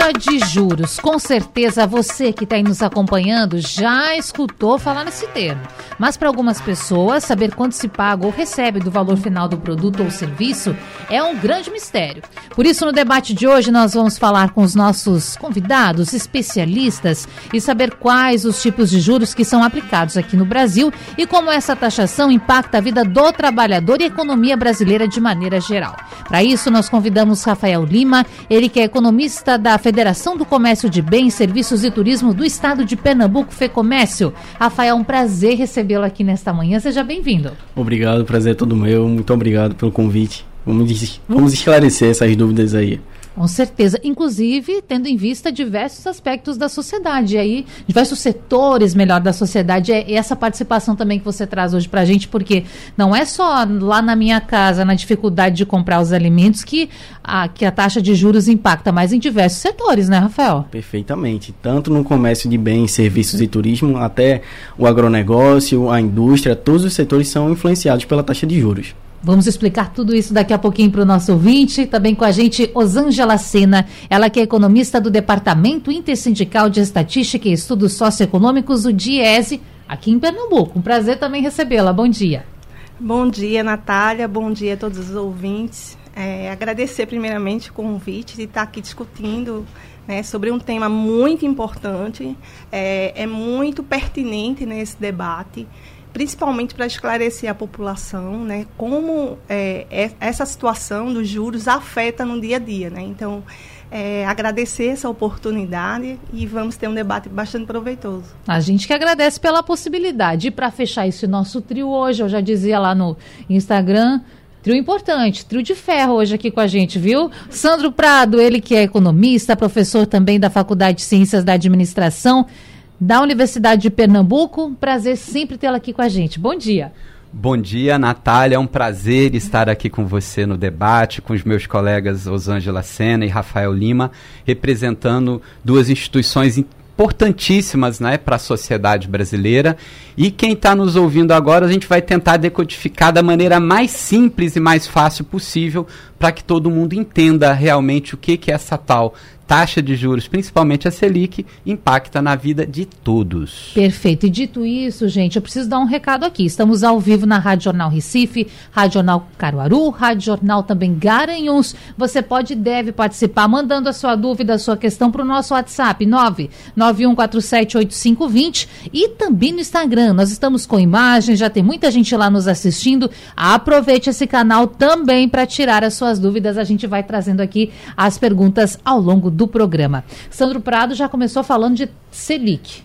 Taxa de juros. Com certeza você que está aí nos acompanhando já escutou falar nesse termo. Mas para algumas pessoas, saber quanto se paga ou recebe do valor final do produto ou serviço é um grande mistério. Por isso, no debate de hoje, nós vamos falar com os nossos convidados, especialistas, e saber quais os tipos de juros que são aplicados aqui no Brasil e como essa taxação impacta a vida do trabalhador e a economia brasileira de maneira geral. Para isso, nós convidamos Rafael Lima, ele que é economista da Federação do Comércio de Bens, Serviços e Turismo do Estado de Pernambuco, FEComércio. Rafael, um prazer recebê-lo aqui nesta manhã. Seja bem-vindo. Obrigado, prazer é todo meu. Muito obrigado pelo convite. Vamos, vamos esclarecer essas dúvidas aí. Com certeza, inclusive tendo em vista diversos aspectos da sociedade, aí diversos setores melhor da sociedade, é essa participação também que você traz hoje para a gente, porque não é só lá na minha casa, na dificuldade de comprar os alimentos, que a, que a taxa de juros impacta, mas em diversos setores, né, Rafael? Perfeitamente, tanto no comércio de bens, serviços e turismo, até o agronegócio, a indústria, todos os setores são influenciados pela taxa de juros. Vamos explicar tudo isso daqui a pouquinho para o nosso ouvinte. Também com a gente, Osângela Sena, ela que é economista do Departamento Intersindical de Estatística e Estudos Socioeconômicos, o DIESE, aqui em Pernambuco. Um prazer também recebê-la. Bom dia. Bom dia, Natália. Bom dia a todos os ouvintes. É, agradecer primeiramente o convite de estar aqui discutindo né, sobre um tema muito importante, é, é muito pertinente nesse debate principalmente para esclarecer a população, né, como é, é, essa situação dos juros afeta no dia a dia, né? Então, é, agradecer essa oportunidade e vamos ter um debate bastante proveitoso. A gente que agradece pela possibilidade. E para fechar esse nosso trio hoje, eu já dizia lá no Instagram, Trio importante, trio de ferro hoje aqui com a gente, viu? Sandro Prado, ele que é economista, professor também da Faculdade de Ciências da Administração da Universidade de Pernambuco. Prazer sempre tê-la aqui com a gente. Bom dia. Bom dia, Natália. É um prazer estar aqui com você no debate, com os meus colegas Osângela Sena e Rafael Lima, representando duas instituições importantíssimas né, para a sociedade brasileira. E quem está nos ouvindo agora, a gente vai tentar decodificar da maneira mais simples e mais fácil possível para que todo mundo entenda realmente o que, que é essa tal taxa de juros, principalmente a Selic, impacta na vida de todos. Perfeito. E dito isso, gente, eu preciso dar um recado aqui. Estamos ao vivo na Rádio Jornal Recife, Rádio Jornal Caruaru, Rádio Jornal também Garanhuns. Você pode e deve participar mandando a sua dúvida, a sua questão para o nosso WhatsApp 991478520 e também no Instagram. Nós estamos com imagens, já tem muita gente lá nos assistindo. Aproveite esse canal também para tirar as suas dúvidas. A gente vai trazendo aqui as perguntas ao longo do programa. Sandro Prado já começou falando de Selic.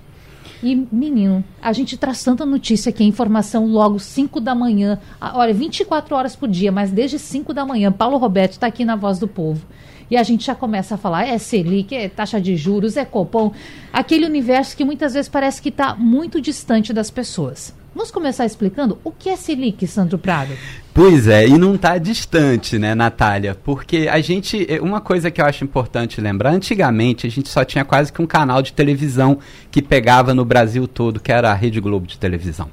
E, menino, a gente traz tanta notícia aqui, informação logo 5 da manhã. Olha, 24 horas por dia, mas desde 5 da manhã. Paulo Roberto está aqui na Voz do Povo. E a gente já começa a falar, é Selic, é taxa de juros, é Copom. Aquele universo que muitas vezes parece que está muito distante das pessoas. Vamos começar explicando o que é Selic, Sandro Prado? Pois é, e não está distante, né, Natália? Porque a gente. É, uma coisa que eu acho importante lembrar: antigamente a gente só tinha quase que um canal de televisão que pegava no Brasil todo, que era a Rede Globo de televisão.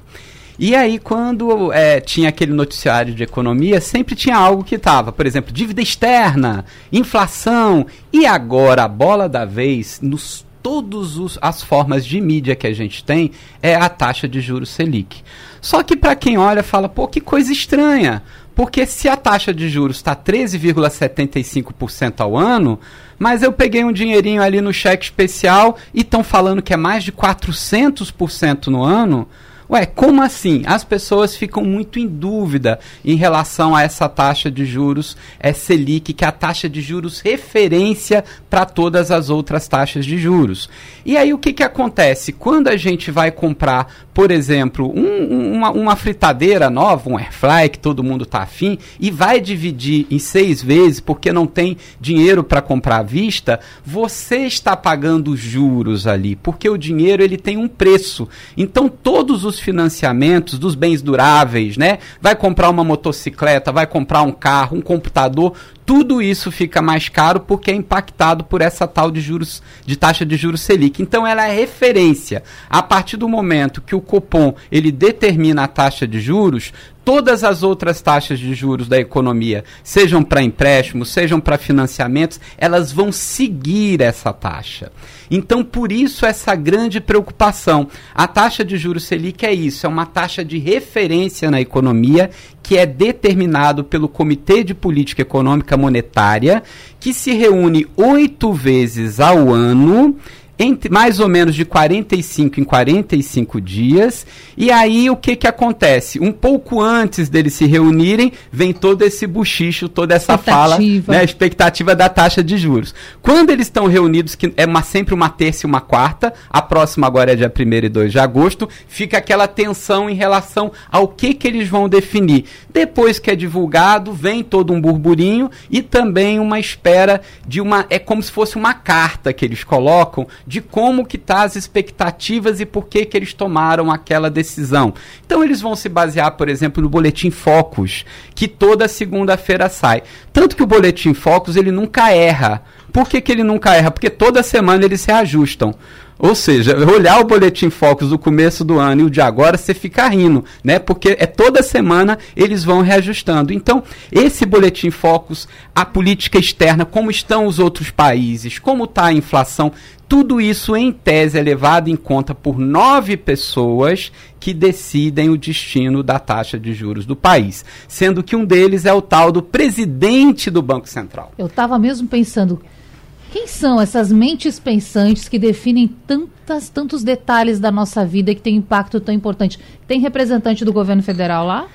E aí, quando é, tinha aquele noticiário de economia, sempre tinha algo que estava, por exemplo, dívida externa, inflação, e agora a bola da vez nos todas as formas de mídia que a gente tem é a taxa de juros Selic. Só que para quem olha fala, pô, que coisa estranha. Porque se a taxa de juros está 13,75% ao ano, mas eu peguei um dinheirinho ali no cheque especial e estão falando que é mais de 400% no ano, Ué, como assim? As pessoas ficam muito em dúvida em relação a essa taxa de juros é Selic, que é a taxa de juros referência para todas as outras taxas de juros. E aí o que, que acontece? Quando a gente vai comprar, por exemplo, um, uma, uma, fritadeira nova, um airfry que todo mundo está afim, e vai dividir em seis vezes porque não tem dinheiro para comprar à vista, você está pagando juros ali, porque o dinheiro ele tem um preço. Então todos os dos financiamentos, dos bens duráveis, né? Vai comprar uma motocicleta, vai comprar um carro, um computador, tudo isso fica mais caro porque é impactado por essa tal de juros de taxa de juros Selic. Então ela é referência. A partir do momento que o Copom ele determina a taxa de juros, todas as outras taxas de juros da economia, sejam para empréstimos, sejam para financiamentos, elas vão seguir essa taxa. Então, por isso, essa grande preocupação. A taxa de juros Selic é isso, é uma taxa de referência na economia que é determinado pelo Comitê de Política Econômica Monetária, que se reúne oito vezes ao ano entre mais ou menos de 45 em 45 dias. E aí o que que acontece? Um pouco antes deles se reunirem, vem todo esse buchicho, toda essa fala, né, expectativa da taxa de juros. Quando eles estão reunidos, que é uma, sempre uma terça e uma quarta, a próxima agora é dia 1 e 2 de agosto, fica aquela tensão em relação ao que que eles vão definir. Depois que é divulgado, vem todo um burburinho e também uma espera de uma é como se fosse uma carta que eles colocam de como que tá as expectativas e por que que eles tomaram aquela decisão. Então eles vão se basear, por exemplo, no boletim Focus, que toda segunda-feira sai. Tanto que o boletim Focus ele nunca erra. Por que, que ele nunca erra? Porque toda semana eles se ajustam. Ou seja, olhar o boletim Focus do começo do ano e o de agora, você fica rindo, né? Porque é toda semana eles vão reajustando. Então, esse boletim Focus, a política externa, como estão os outros países, como está a inflação, tudo isso, em tese, é levado em conta por nove pessoas que decidem o destino da taxa de juros do país, sendo que um deles é o tal do presidente do Banco Central. Eu estava mesmo pensando, quem são essas mentes pensantes que definem tantas, tantos detalhes da nossa vida e que tem impacto tão importante? Tem representante do governo federal lá?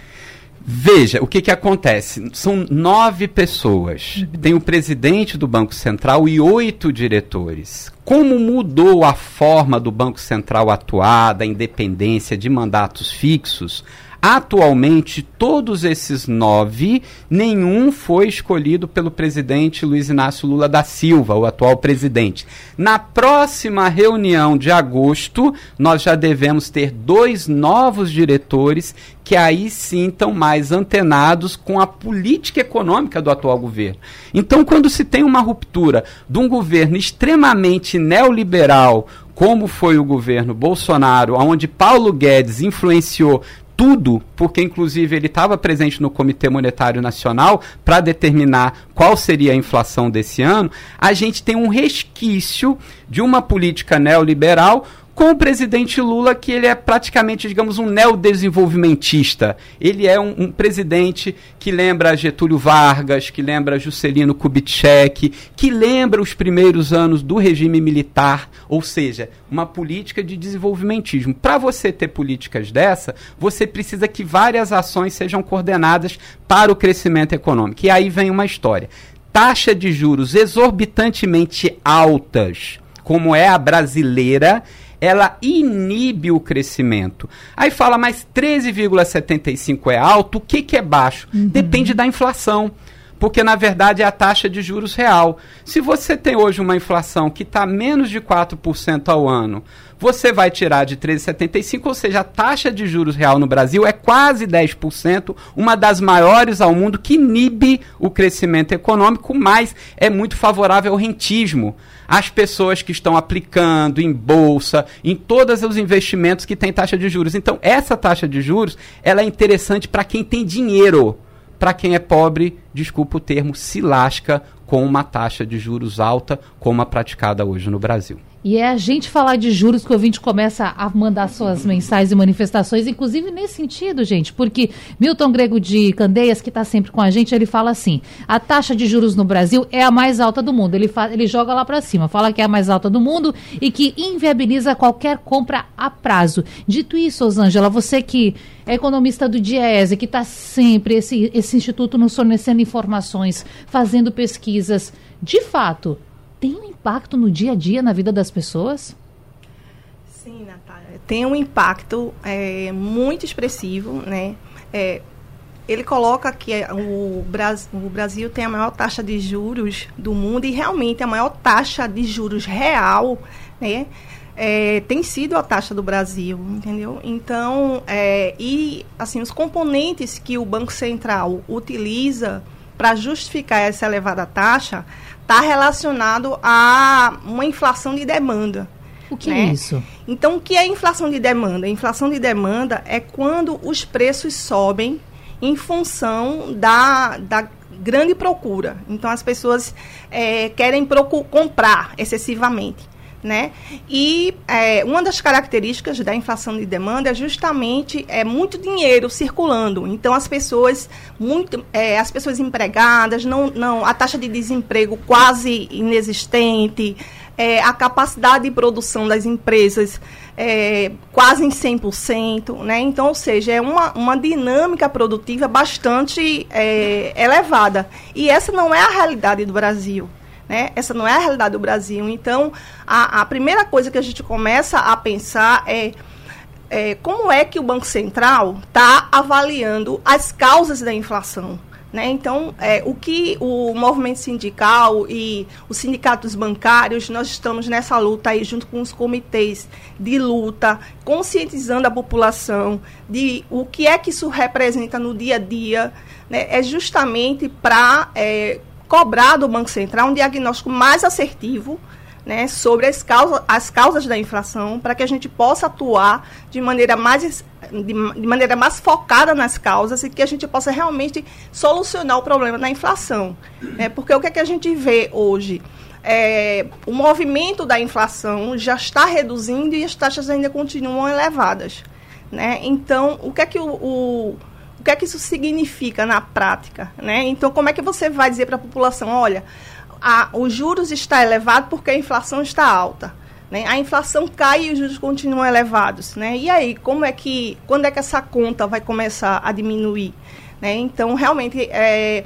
Veja, o que, que acontece? São nove pessoas. Tem o presidente do Banco Central e oito diretores. Como mudou a forma do Banco Central atuar, da independência de mandatos fixos, Atualmente, todos esses nove, nenhum foi escolhido pelo presidente Luiz Inácio Lula da Silva, o atual presidente. Na próxima reunião de agosto, nós já devemos ter dois novos diretores que aí sim estão mais antenados com a política econômica do atual governo. Então, quando se tem uma ruptura de um governo extremamente neoliberal, como foi o governo Bolsonaro, onde Paulo Guedes influenciou tudo, porque inclusive ele estava presente no Comitê Monetário Nacional para determinar qual seria a inflação desse ano, a gente tem um resquício de uma política neoliberal com o presidente Lula, que ele é praticamente, digamos, um neodesenvolvimentista. Ele é um, um, presidente que lembra Getúlio Vargas, que lembra Juscelino Kubitschek, que lembra os primeiros anos do regime militar, ou seja, uma política de desenvolvimentismo. Para você ter políticas dessa, você precisa que várias ações sejam coordenadas para o crescimento econômico. E aí vem uma história. Taxa de juros exorbitantemente altas, como é a brasileira, ela inibe o crescimento. Aí fala, mas 13,75 é alto, o que, que é baixo? Uhum. Depende da inflação. Porque, na verdade, é a taxa de juros real. Se você tem hoje uma inflação que está menos de 4% ao ano, você vai tirar de 13,75, ou seja, a taxa de juros real no Brasil é quase 10%, uma das maiores ao mundo, que inibe o crescimento econômico, mas é muito favorável ao rentismo. As pessoas que estão aplicando em bolsa, em todos os investimentos que têm taxa de juros. Então, essa taxa de juros, ela é interessante para quem tem dinheiro. Para quem é pobre, desculpa o termo, se lasca com uma taxa de juros alta, como a praticada hoje no Brasil. E é a gente falar de juros que o ouvinte começa a mandar suas mensagens e manifestações, inclusive nesse sentido, gente, porque Milton Grego de Candeias, que está sempre com a gente, ele fala assim: a taxa de juros no Brasil é a mais alta do mundo. Ele, ele joga lá para cima, fala que é a mais alta do mundo e que inviabiliza qualquer compra a prazo. Dito isso, Osângela, você que é economista do DIESE, que está sempre, esse, esse instituto nos fornecendo informações, fazendo pesquisas, de fato tem um impacto no dia a dia na vida das pessoas? Sim, Natália. Tem um impacto é, muito expressivo, né? É, ele coloca que é, o, Brasil, o Brasil tem a maior taxa de juros do mundo e realmente a maior taxa de juros real, né? é, tem sido a taxa do Brasil, entendeu? Então, é, e assim, os componentes que o Banco Central utiliza para justificar essa elevada taxa está relacionado a uma inflação de demanda. O que né? é isso? Então, o que é inflação de demanda? Inflação de demanda é quando os preços sobem em função da, da grande procura. Então, as pessoas é, querem comprar excessivamente né? E é, uma das características da inflação de demanda é justamente é muito dinheiro circulando. Então as pessoas muito é, as pessoas empregadas não não a taxa de desemprego quase inexistente, é, a capacidade de produção das empresas é, quase em 100%, né? Então, ou seja, é uma, uma dinâmica produtiva bastante é, elevada. E essa não é a realidade do Brasil. Né? Essa não é a realidade do Brasil. Então, a, a primeira coisa que a gente começa a pensar é, é como é que o Banco Central está avaliando as causas da inflação. Né? Então, é, o que o movimento sindical e os sindicatos bancários, nós estamos nessa luta aí junto com os comitês de luta, conscientizando a população de o que é que isso representa no dia a dia, né? é justamente para é, cobrar do Banco Central um diagnóstico mais assertivo né, sobre as, causa, as causas da inflação, para que a gente possa atuar de maneira, mais, de, de, maneira mais focada nas causas e que a gente possa realmente solucionar o problema da inflação. Né, porque o que, é que a gente vê hoje? É, o movimento da inflação já está reduzindo e as taxas ainda continuam elevadas. Né? Então, o que é que o, o o que é que isso significa na prática? Né? Então, como é que você vai dizer para a população, olha, a, os juros está elevado porque a inflação está alta. Né? A inflação cai e os juros continuam elevados. Né? E aí, como é que, quando é que essa conta vai começar a diminuir? Né? Então, realmente, é,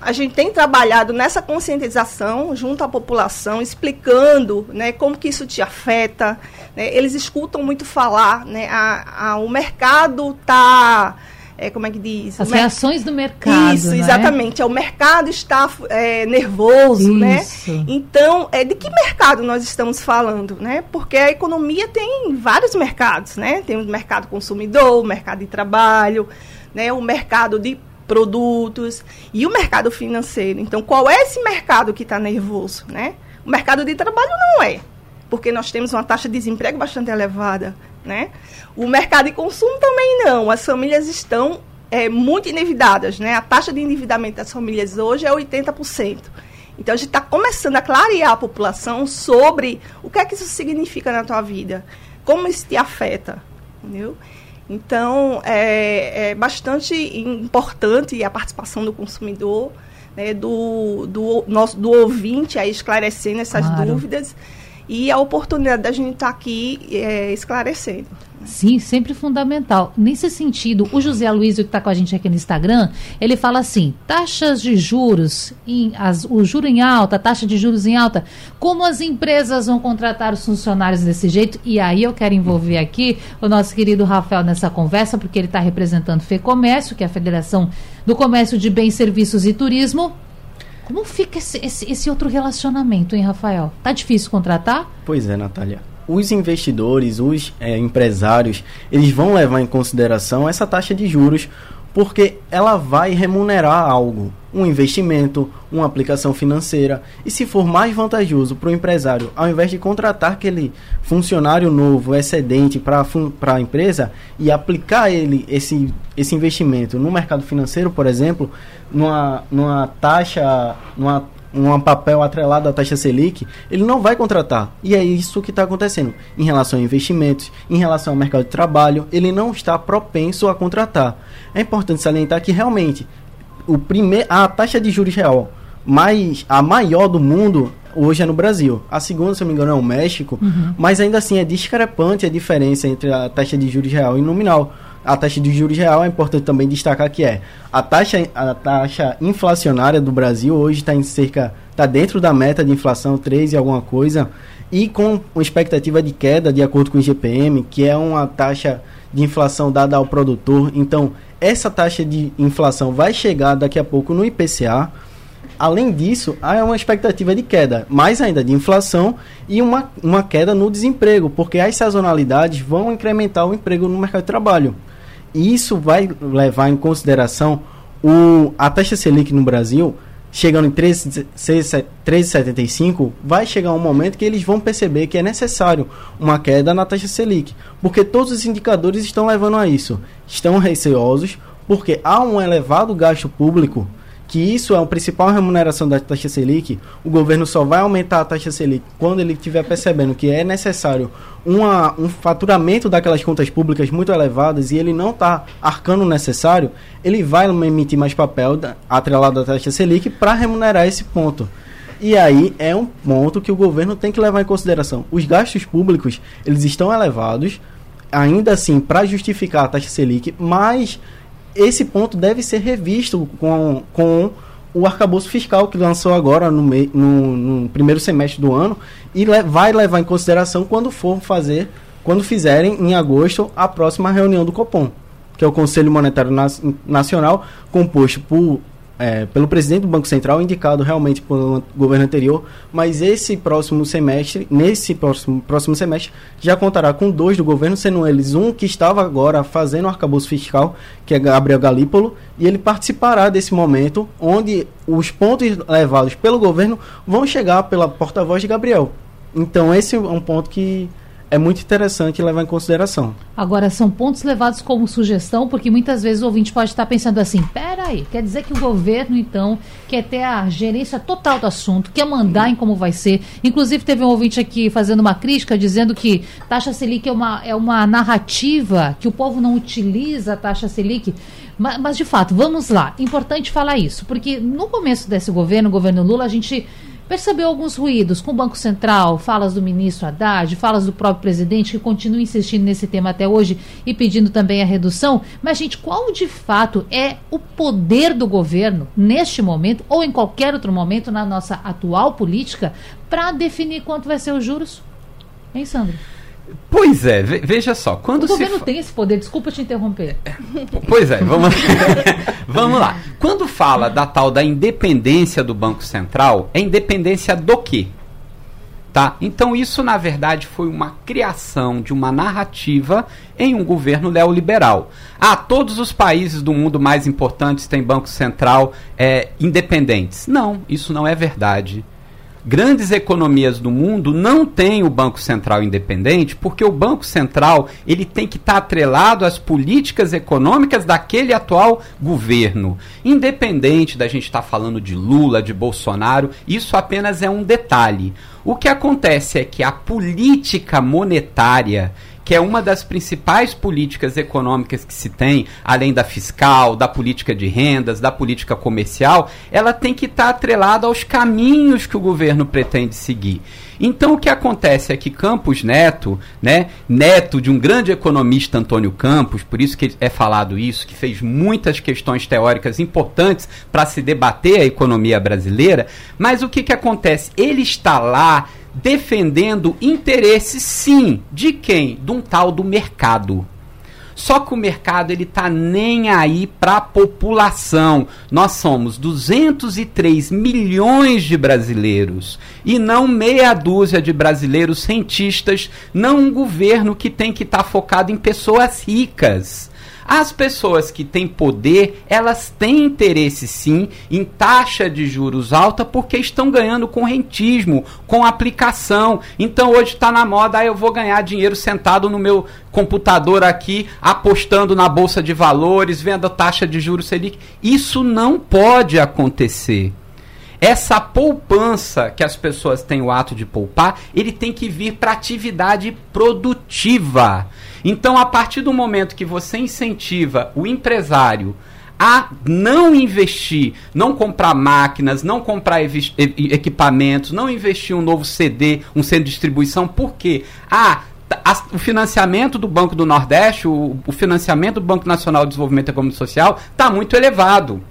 a gente tem trabalhado nessa conscientização junto à população, explicando né, como que isso te afeta. Né? Eles escutam muito falar, né? a, a, o mercado está é, como é que diz? As reações do mercado. Isso, é? exatamente. É? O mercado está é, nervoso, né? Isso. né? Então, é, de que mercado nós estamos falando, né? Porque a economia tem vários mercados, né? Tem o mercado consumidor, o mercado de trabalho, né? o mercado de produtos e o mercado financeiro. Então, qual é esse mercado que está nervoso, né? O mercado de trabalho não é, porque nós temos uma taxa de desemprego bastante elevada, né? O mercado de consumo também não. As famílias estão é, muito endividadas, né? A taxa de endividamento das famílias hoje é 80%. Então a gente está começando a clarear a população sobre o que é que isso significa na tua vida, como isso te afeta, entendeu? Então é, é bastante importante a participação do consumidor, né, do, do, nosso, do ouvinte aí esclarecendo essas claro. dúvidas e a oportunidade da gente estar tá aqui é, esclarecendo. Sim, sempre fundamental. Nesse sentido, o José Luiz, que está com a gente aqui no Instagram, ele fala assim: taxas de juros, em, as, o juro em alta, taxa de juros em alta, como as empresas vão contratar os funcionários desse jeito? E aí eu quero envolver aqui o nosso querido Rafael nessa conversa, porque ele está representando FEComércio, que é a Federação do Comércio de Bens, Serviços e Turismo. Como fica esse, esse, esse outro relacionamento, hein, Rafael? Tá difícil contratar? Pois é, Natália os investidores, os é, empresários, eles vão levar em consideração essa taxa de juros porque ela vai remunerar algo, um investimento, uma aplicação financeira. E se for mais vantajoso para o empresário, ao invés de contratar aquele funcionário novo, excedente para a empresa e aplicar ele esse, esse investimento no mercado financeiro, por exemplo, numa, numa taxa, numa um papel atrelado à taxa Selic, ele não vai contratar. E é isso que está acontecendo. Em relação a investimentos, em relação ao mercado de trabalho, ele não está propenso a contratar. É importante salientar que realmente o primeir, a taxa de juros real mais, a maior do mundo hoje é no Brasil. A segunda, se não me engano, é o México, uhum. mas ainda assim é discrepante a diferença entre a taxa de juros real e nominal a taxa de juros real é importante também destacar que é a taxa, a taxa inflacionária do Brasil hoje está em cerca está dentro da meta de inflação 3 e alguma coisa e com uma expectativa de queda de acordo com o IGPM, que é uma taxa de inflação dada ao produtor. Então, essa taxa de inflação vai chegar daqui a pouco no IPCA além disso, há uma expectativa de queda, mais ainda de inflação e uma, uma queda no desemprego, porque as sazonalidades vão incrementar o emprego no mercado de trabalho. Isso vai levar em consideração o, a taxa Selic no Brasil, chegando em 13,75, vai chegar um momento que eles vão perceber que é necessário uma queda na taxa Selic, porque todos os indicadores estão levando a isso. Estão receosos porque há um elevado gasto público que isso é a principal remuneração da taxa Selic, o governo só vai aumentar a taxa Selic quando ele estiver percebendo que é necessário uma, um faturamento daquelas contas públicas muito elevadas e ele não está arcando o necessário, ele vai emitir mais papel da, atrelado à taxa Selic para remunerar esse ponto. E aí é um ponto que o governo tem que levar em consideração. Os gastos públicos, eles estão elevados, ainda assim, para justificar a taxa Selic, mas esse ponto deve ser revisto com, com o arcabouço fiscal que lançou agora no, mei, no, no primeiro semestre do ano e le, vai levar em consideração quando for fazer, quando fizerem em agosto a próxima reunião do Copom, que é o Conselho Monetário Nacional, composto por é, pelo presidente do Banco Central, indicado realmente pelo governo anterior, mas esse próximo semestre, nesse próximo, próximo semestre, já contará com dois do governo, sendo eles um que estava agora fazendo o arcabouço fiscal, que é Gabriel Galípolo, e ele participará desse momento onde os pontos levados pelo governo vão chegar pela porta-voz de Gabriel. Então esse é um ponto que é muito interessante levar em consideração. Agora, são pontos levados como sugestão, porque muitas vezes o ouvinte pode estar pensando assim: peraí, quer dizer que o governo, então, quer ter a gerência total do assunto, quer mandar em como vai ser. Inclusive, teve um ouvinte aqui fazendo uma crítica, dizendo que taxa Selic é uma, é uma narrativa, que o povo não utiliza a taxa Selic. Mas, mas, de fato, vamos lá. Importante falar isso, porque no começo desse governo, o governo Lula, a gente percebeu alguns ruídos com o Banco Central, falas do ministro Haddad, falas do próprio presidente, que continua insistindo nesse tema até hoje e pedindo também a redução. Mas, gente, qual de fato é o poder do governo neste momento ou em qualquer outro momento na nossa atual política para definir quanto vai ser os juros? Hein, Sandro? Pois é, veja só. Quando o governo tem esse poder, desculpa te interromper. Pois é, vamos, vamos lá. Quando fala da tal da independência do Banco Central, é independência do quê? Tá? Então isso, na verdade, foi uma criação de uma narrativa em um governo neoliberal. Ah, todos os países do mundo mais importantes têm Banco Central é, independentes. Não, isso não é verdade grandes economias do mundo não têm o Banco Central independente, porque o Banco Central ele tem que estar tá atrelado às políticas econômicas daquele atual governo. Independente da gente estar tá falando de Lula, de Bolsonaro, isso apenas é um detalhe. O que acontece é que a política monetária que é uma das principais políticas econômicas que se tem, além da fiscal, da política de rendas, da política comercial, ela tem que estar tá atrelada aos caminhos que o governo pretende seguir. Então o que acontece é que Campos Neto, né, neto de um grande economista Antônio Campos, por isso que é falado isso, que fez muitas questões teóricas importantes para se debater a economia brasileira, mas o que, que acontece? Ele está lá defendendo interesses, sim, de quem? De um tal do mercado. Só que o mercado ele tá nem aí para a população. Nós somos 203 milhões de brasileiros e não meia dúzia de brasileiros cientistas, não um governo que tem que estar tá focado em pessoas ricas. As pessoas que têm poder, elas têm interesse sim em taxa de juros alta porque estão ganhando com rentismo, com aplicação. Então hoje está na moda, ah, eu vou ganhar dinheiro sentado no meu computador aqui, apostando na bolsa de valores, vendo a taxa de juros Selic. Isso não pode acontecer. Essa poupança que as pessoas têm o ato de poupar, ele tem que vir para atividade produtiva. Então, a partir do momento que você incentiva o empresário a não investir, não comprar máquinas, não comprar equipamentos, não investir um novo CD, um centro de distribuição, por quê? Ah, o financiamento do Banco do Nordeste, o, o financiamento do Banco Nacional de Desenvolvimento Econômico e Social está muito elevado.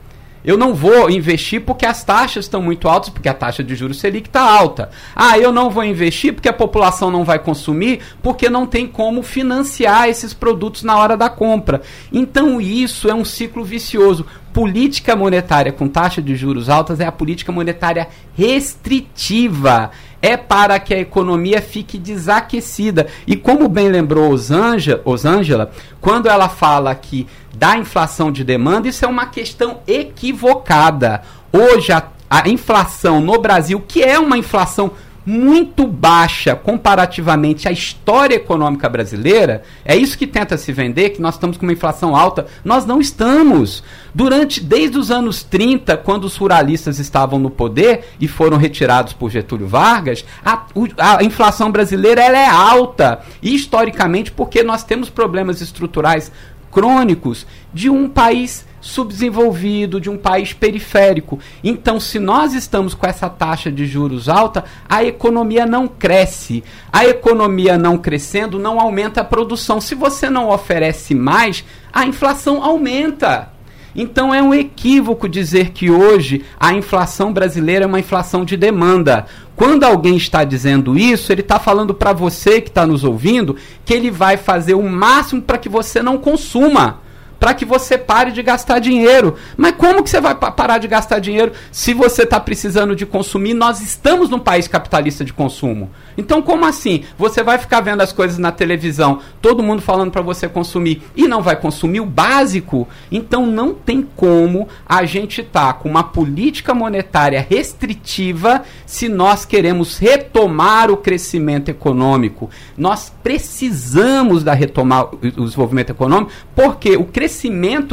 Eu não vou investir porque as taxas estão muito altas, porque a taxa de juros Selic está alta. Ah, eu não vou investir porque a população não vai consumir, porque não tem como financiar esses produtos na hora da compra. Então isso é um ciclo vicioso. Política monetária com taxa de juros altas é a política monetária restritiva. É para que a economia fique desaquecida. E como bem lembrou Osângela, quando ela fala que da inflação de demanda, isso é uma questão equivocada. Hoje, a, a inflação no Brasil, que é uma inflação muito baixa comparativamente à história econômica brasileira, é isso que tenta se vender, que nós estamos com uma inflação alta. Nós não estamos. Durante, desde os anos 30, quando os ruralistas estavam no poder e foram retirados por Getúlio Vargas, a, a inflação brasileira ela é alta. E, historicamente, porque nós temos problemas estruturais crônicos de um país subdesenvolvido, de um país periférico. Então, se nós estamos com essa taxa de juros alta, a economia não cresce. A economia não crescendo não aumenta a produção. Se você não oferece mais, a inflação aumenta. Então é um equívoco dizer que hoje a inflação brasileira é uma inflação de demanda. Quando alguém está dizendo isso, ele está falando para você que está nos ouvindo que ele vai fazer o máximo para que você não consuma para que você pare de gastar dinheiro. Mas como que você vai parar de gastar dinheiro se você está precisando de consumir? Nós estamos num país capitalista de consumo. Então, como assim? Você vai ficar vendo as coisas na televisão, todo mundo falando para você consumir e não vai consumir o básico? Então, não tem como a gente estar tá com uma política monetária restritiva se nós queremos retomar o crescimento econômico. Nós precisamos da retomar o desenvolvimento econômico, porque o crescimento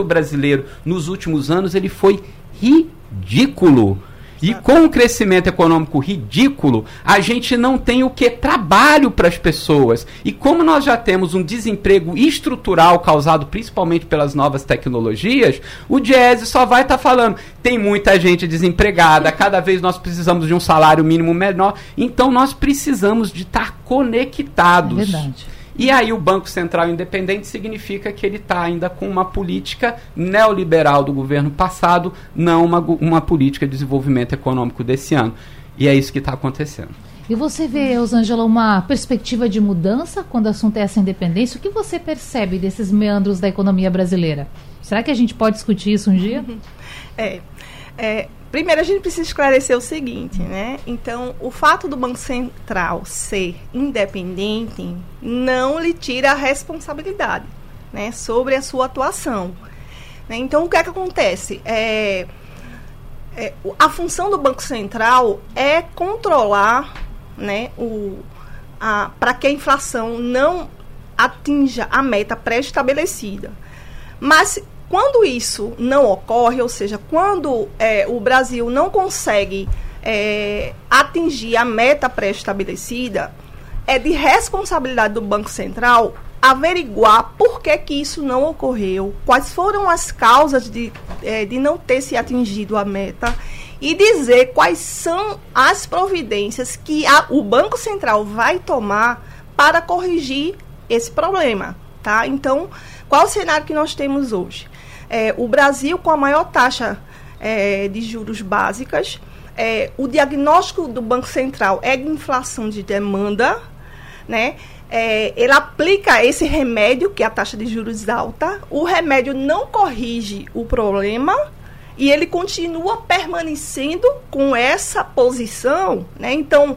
brasileiro nos últimos anos ele foi ridículo. E com um crescimento econômico ridículo, a gente não tem o que? Trabalho para as pessoas. E como nós já temos um desemprego estrutural causado principalmente pelas novas tecnologias, o Diese só vai estar tá falando: tem muita gente desempregada, cada vez nós precisamos de um salário mínimo menor, então nós precisamos de estar tá conectados. É verdade. E aí o Banco Central Independente significa que ele está ainda com uma política neoliberal do governo passado, não uma, uma política de desenvolvimento econômico desse ano. E é isso que está acontecendo. E você vê, Rosângela, uma perspectiva de mudança quando o assunto é essa independência? O que você percebe desses meandros da economia brasileira? Será que a gente pode discutir isso um dia? É, é, Primeiro, a gente precisa esclarecer o seguinte, né? Então, o fato do Banco Central ser independente não lhe tira a responsabilidade né, sobre a sua atuação. Né? Então, o que é que acontece? É, é, a função do Banco Central é controlar né, para que a inflação não atinja a meta pré-estabelecida. Mas quando isso não ocorre, ou seja, quando é, o Brasil não consegue é, atingir a meta pré-estabelecida, é de responsabilidade do Banco Central averiguar por que, que isso não ocorreu, quais foram as causas de, é, de não ter se atingido a meta e dizer quais são as providências que a, o Banco Central vai tomar para corrigir esse problema. Tá? Então, qual o cenário que nós temos hoje? É, o Brasil com a maior taxa é, de juros básicas. É, o diagnóstico do Banco Central é de inflação de demanda, né? É, ele aplica esse remédio, que é a taxa de juros alta. O remédio não corrige o problema e ele continua permanecendo com essa posição, né? Então,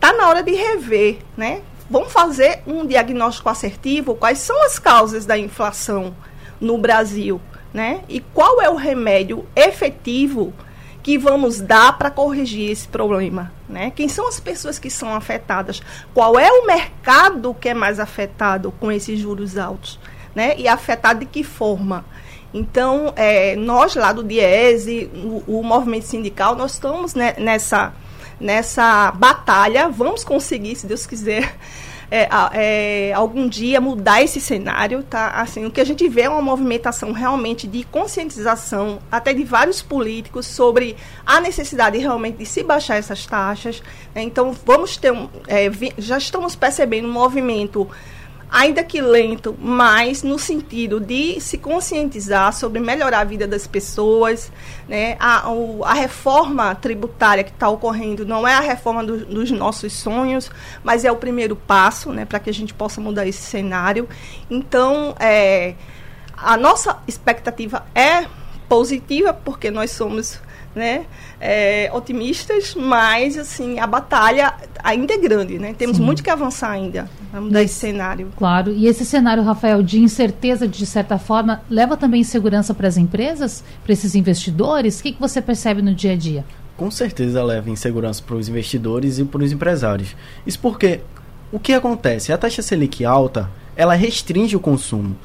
tá na hora de rever, né? Vamos fazer um diagnóstico assertivo. Quais são as causas da inflação no Brasil? Né? E qual é o remédio efetivo que vamos dar para corrigir esse problema, né? Quem são as pessoas que são afetadas? Qual é o mercado que é mais afetado com esses juros altos, né? E afetado de que forma? Então, é, nós lá do Diese, o, o movimento sindical, nós estamos né, nessa nessa batalha, vamos conseguir, se Deus quiser, é, é, algum dia mudar esse cenário, tá? Assim, o que a gente vê é uma movimentação realmente de conscientização, até de vários políticos, sobre a necessidade realmente de se baixar essas taxas. Né? Então, vamos ter um, é, já estamos percebendo um movimento ainda que lento, mas no sentido de se conscientizar sobre melhorar a vida das pessoas. Né? A, o, a reforma tributária que está ocorrendo não é a reforma do, dos nossos sonhos, mas é o primeiro passo né, para que a gente possa mudar esse cenário. Então, é, a nossa expectativa é positiva, porque nós somos né, é, otimistas, mas assim a batalha ainda é grande, né? Temos Sim. muito que avançar ainda. Vamos dar esse cenário. Claro. E esse cenário, Rafael, de incerteza, de certa forma, leva também insegurança para as empresas, para esses investidores? O que, que você percebe no dia a dia? Com certeza leva insegurança para os investidores e para os empresários. Isso porque o que acontece? A taxa Selic alta, ela restringe o consumo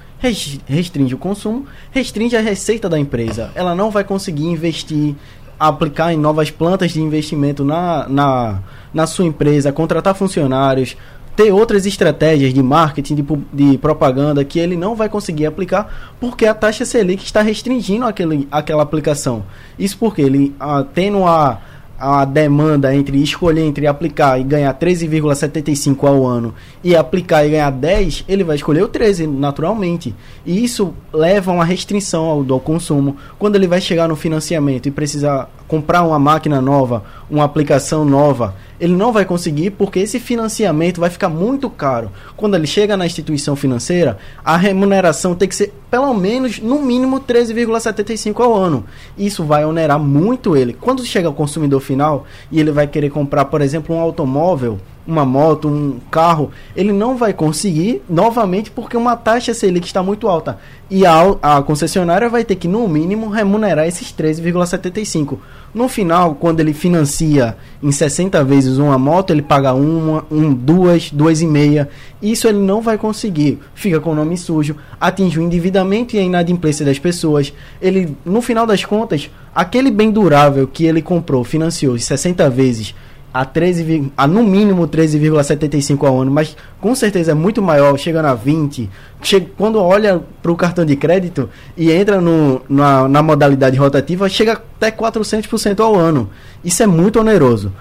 restringe o consumo, restringe a receita da empresa. Ela não vai conseguir investir, aplicar em novas plantas de investimento na, na, na sua empresa, contratar funcionários, ter outras estratégias de marketing, de, de, propaganda que ele não vai conseguir aplicar porque a taxa Selic está restringindo aquele, aquela aplicação. Isso porque ele, ah, tendo a a demanda entre escolher entre aplicar e ganhar 13,75 ao ano e aplicar e ganhar 10, ele vai escolher o 13 naturalmente. E isso leva a uma restrição ao, do consumo. Quando ele vai chegar no financiamento e precisar comprar uma máquina nova, uma aplicação nova, ele não vai conseguir porque esse financiamento vai ficar muito caro. Quando ele chega na instituição financeira, a remuneração tem que ser pelo menos, no mínimo, 13,75 ao ano. Isso vai onerar muito ele. Quando chega ao consumidor final e ele vai querer comprar, por exemplo, um automóvel, uma moto, um carro, ele não vai conseguir novamente porque uma taxa Selic está muito alta. E a, a concessionária vai ter que, no mínimo, remunerar esses 13,75. No final, quando ele financia em 60 vezes uma moto, ele paga uma, um, duas, duas e meia. Isso ele não vai conseguir. Fica com o nome sujo, atinge o endividamento e a inadimplência das pessoas. Ele, no final das contas, aquele bem durável que ele comprou, financiou em 60 vezes a 13, a no mínimo 13,75 ao ano, mas com certeza é muito maior, chegando a 20. Chega, quando olha para o cartão de crédito e entra no, na, na modalidade rotativa, chega até 400% ao ano. Isso é muito oneroso.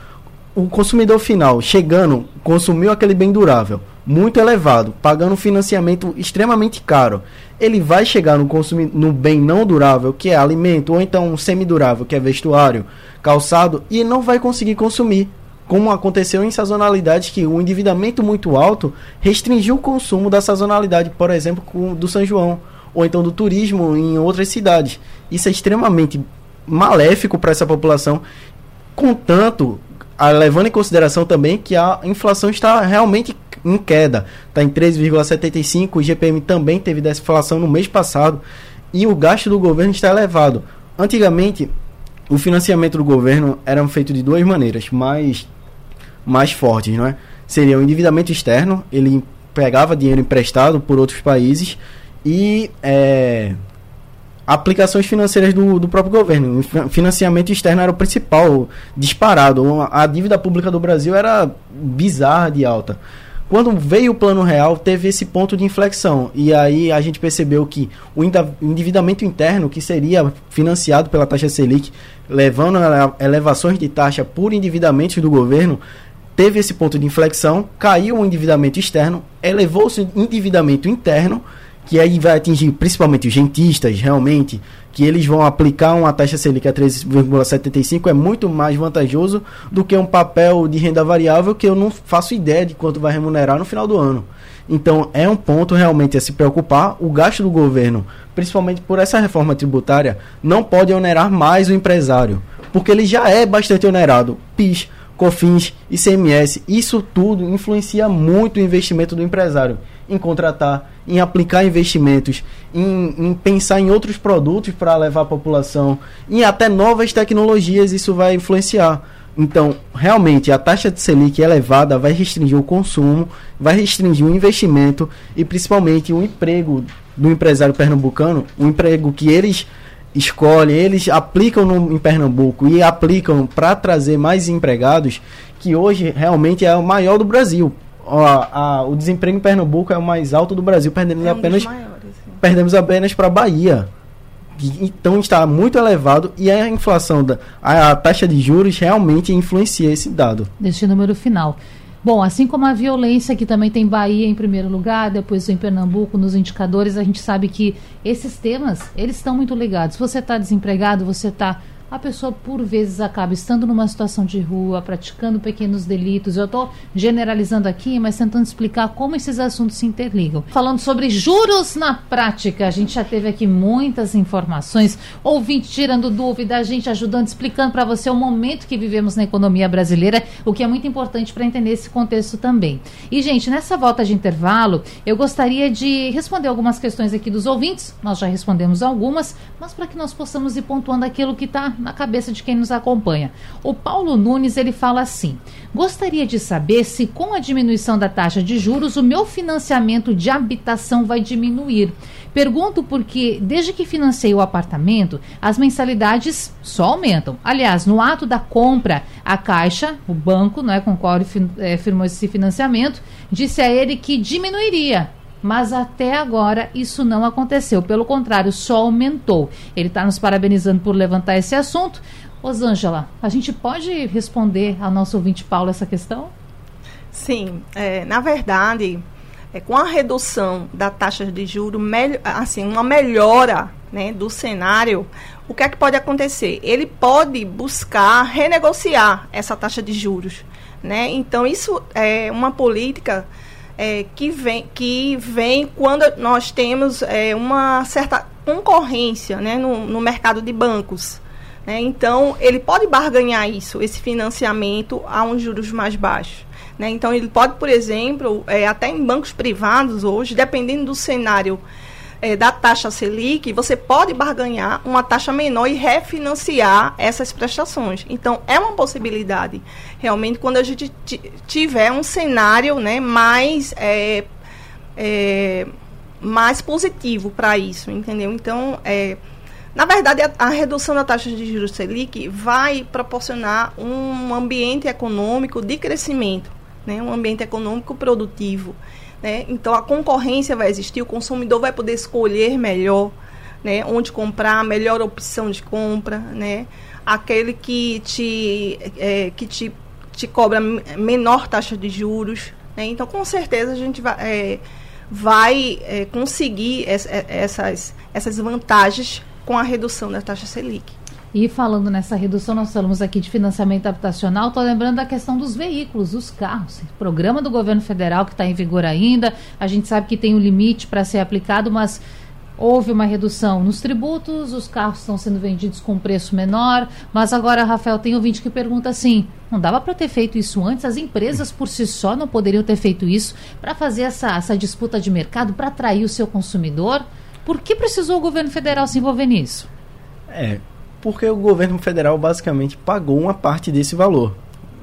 O consumidor final, chegando, consumiu aquele bem durável, muito elevado, pagando um financiamento extremamente caro. Ele vai chegar no, consumir, no bem não durável, que é alimento, ou então um semidurável, que é vestuário, calçado, e não vai conseguir consumir como aconteceu em sazonalidades que o endividamento muito alto restringiu o consumo da sazonalidade, por exemplo, do São João, ou então do turismo em outras cidades. Isso é extremamente maléfico para essa população, contanto, levando em consideração também que a inflação está realmente em queda, está em 3,75, o GPM também teve deflação no mês passado e o gasto do governo está elevado. Antigamente, o financiamento do governo era feito de duas maneiras, mas mais fortes, não é? Seria o endividamento externo, ele pegava dinheiro emprestado por outros países e é, aplicações financeiras do, do próprio governo. O financiamento externo era o principal, disparado. A dívida pública do Brasil era bizarra de alta. Quando veio o plano real, teve esse ponto de inflexão. E aí a gente percebeu que o endividamento interno, que seria financiado pela taxa Selic, levando a elevações de taxa por endividamentos do governo, teve esse ponto de inflexão, caiu o endividamento externo, elevou-se o endividamento interno, que aí vai atingir principalmente os rentistas, realmente, que eles vão aplicar uma taxa Selic a 3,75 é muito mais vantajoso do que um papel de renda variável que eu não faço ideia de quanto vai remunerar no final do ano. Então é um ponto realmente a se preocupar. O gasto do governo, principalmente por essa reforma tributária, não pode onerar mais o empresário, porque ele já é bastante onerado. PIS, COFINS, ICMS, isso tudo influencia muito o investimento do empresário em contratar, em aplicar investimentos, em, em pensar em outros produtos para levar a população, em até novas tecnologias, isso vai influenciar. Então, realmente, a taxa de Selic elevada vai restringir o consumo, vai restringir o investimento e principalmente o emprego do empresário pernambucano, o emprego que eles escolhe, eles aplicam no, em Pernambuco e aplicam para trazer mais empregados, que hoje realmente é o maior do Brasil. O, a, o desemprego em Pernambuco é o mais alto do Brasil, perdendo é um apenas maiores, perdemos apenas para Bahia. Então está muito elevado e a inflação da a, a taxa de juros realmente influencia esse dado. Deste número final. Bom, assim como a violência, que também tem Bahia em primeiro lugar, depois em Pernambuco, nos indicadores, a gente sabe que esses temas, eles estão muito ligados. Você está desempregado, você está a pessoa por vezes acaba estando numa situação de rua, praticando pequenos delitos. Eu estou generalizando aqui, mas tentando explicar como esses assuntos se interligam. Falando sobre juros na prática, a gente já teve aqui muitas informações, ouvinte tirando dúvida, a gente ajudando, explicando para você o momento que vivemos na economia brasileira, o que é muito importante para entender esse contexto também. E, gente, nessa volta de intervalo, eu gostaria de responder algumas questões aqui dos ouvintes, nós já respondemos algumas, mas para que nós possamos ir pontuando aquilo que está na cabeça de quem nos acompanha. O Paulo Nunes ele fala assim: gostaria de saber se com a diminuição da taxa de juros o meu financiamento de habitação vai diminuir. Pergunto porque desde que financei o apartamento, as mensalidades só aumentam. Aliás, no ato da compra, a Caixa, o banco, não é com qual ele é, firmou esse financiamento, disse a ele que diminuiria mas até agora isso não aconteceu. Pelo contrário, só aumentou. Ele está nos parabenizando por levantar esse assunto. Osângela, a gente pode responder ao nosso ouvinte Paulo essa questão? Sim, é, na verdade, é, com a redução da taxa de juros, assim, uma melhora né, do cenário, o que é que pode acontecer? Ele pode buscar renegociar essa taxa de juros. Né? Então, isso é uma política é, que, vem, que vem quando nós temos é, uma certa concorrência né, no, no mercado de bancos. Né? Então, ele pode barganhar isso, esse financiamento a uns juros mais baixos. Né? Então, ele pode, por exemplo, é, até em bancos privados hoje, dependendo do cenário é, da taxa Selic, você pode barganhar uma taxa menor e refinanciar essas prestações. Então, é uma possibilidade, realmente, quando a gente tiver um cenário né, mais, é, é, mais positivo para isso, entendeu? Então, é, na verdade, a, a, redução da taxa de juros Selic vai proporcionar um ambiente econômico de crescimento, né, um ambiente econômico produtivo. Né? Então a concorrência vai existir, o consumidor vai poder escolher melhor né? onde comprar, a melhor opção de compra, né? aquele que te, é, que te, te cobra menor taxa de juros. Né? Então, com certeza, a gente vai, é, vai é, conseguir essas, essas vantagens com a redução da taxa Selic. E falando nessa redução, nós falamos aqui de financiamento habitacional, estou lembrando da questão dos veículos, dos carros. Programa do governo federal que está em vigor ainda, a gente sabe que tem um limite para ser aplicado, mas houve uma redução nos tributos, os carros estão sendo vendidos com preço menor, mas agora, Rafael, tem ouvinte que pergunta assim: não dava para ter feito isso antes? As empresas por si só não poderiam ter feito isso para fazer essa, essa disputa de mercado, para atrair o seu consumidor? Por que precisou o governo federal se envolver nisso? É, porque o governo federal basicamente pagou uma parte desse valor.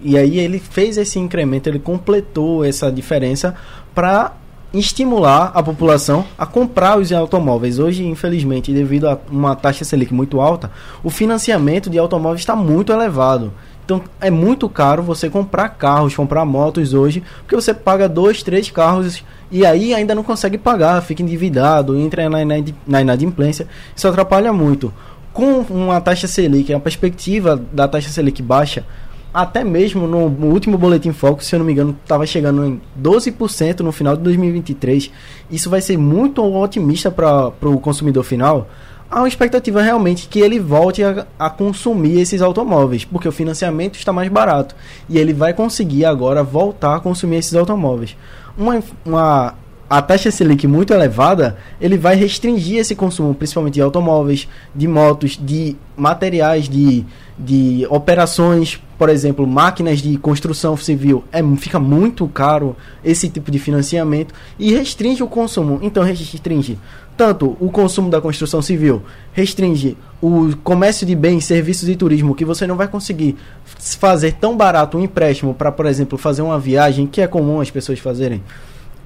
E aí ele fez esse incremento, ele completou essa diferença para estimular a população a comprar os automóveis. Hoje, infelizmente, devido a uma taxa Selic muito alta, o financiamento de automóveis está muito elevado. Então é muito caro você comprar carros, comprar motos hoje, porque você paga dois, três carros e aí ainda não consegue pagar, fica endividado, entra na inadimplência. Isso atrapalha muito com uma taxa Selic, a perspectiva da taxa Selic baixa, até mesmo no, último boletim Focus, se eu não me engano, estava chegando em 12% no final de 2023. Isso vai ser muito otimista para o consumidor final. Há uma expectativa realmente que ele volte a, a consumir esses automóveis, porque o financiamento está mais barato e ele vai conseguir agora voltar a consumir esses automóveis. Uma, uma a taxa Selic muito elevada, ele vai restringir esse consumo, principalmente de automóveis, de motos, de materiais, de, de operações, por exemplo, máquinas de construção civil. É, fica muito caro esse tipo de financiamento e restringe o consumo. Então, restringe tanto o consumo da construção civil, restringe o comércio de bens, serviços e turismo, que você não vai conseguir fazer tão barato um empréstimo para, por exemplo, fazer uma viagem, que é comum as pessoas fazerem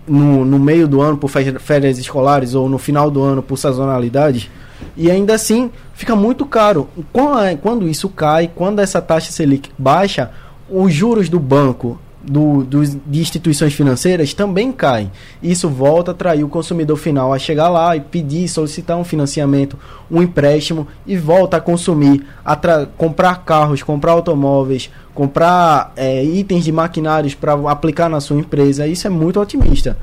no, no meio do ano por férias escolares ou no final do ano por sazonalidade. E ainda assim fica muito caro. Quando isso cai, quando essa taxa Selic baixa, os juros do banco do, dos, de instituições financeiras também cai. Isso volta a atrair o consumidor final a chegar lá e pedir, solicitar um financiamento, um empréstimo e volta a consumir, a comprar carros, comprar automóveis, comprar é, itens de maquinários para aplicar na sua empresa. Isso é muito otimista.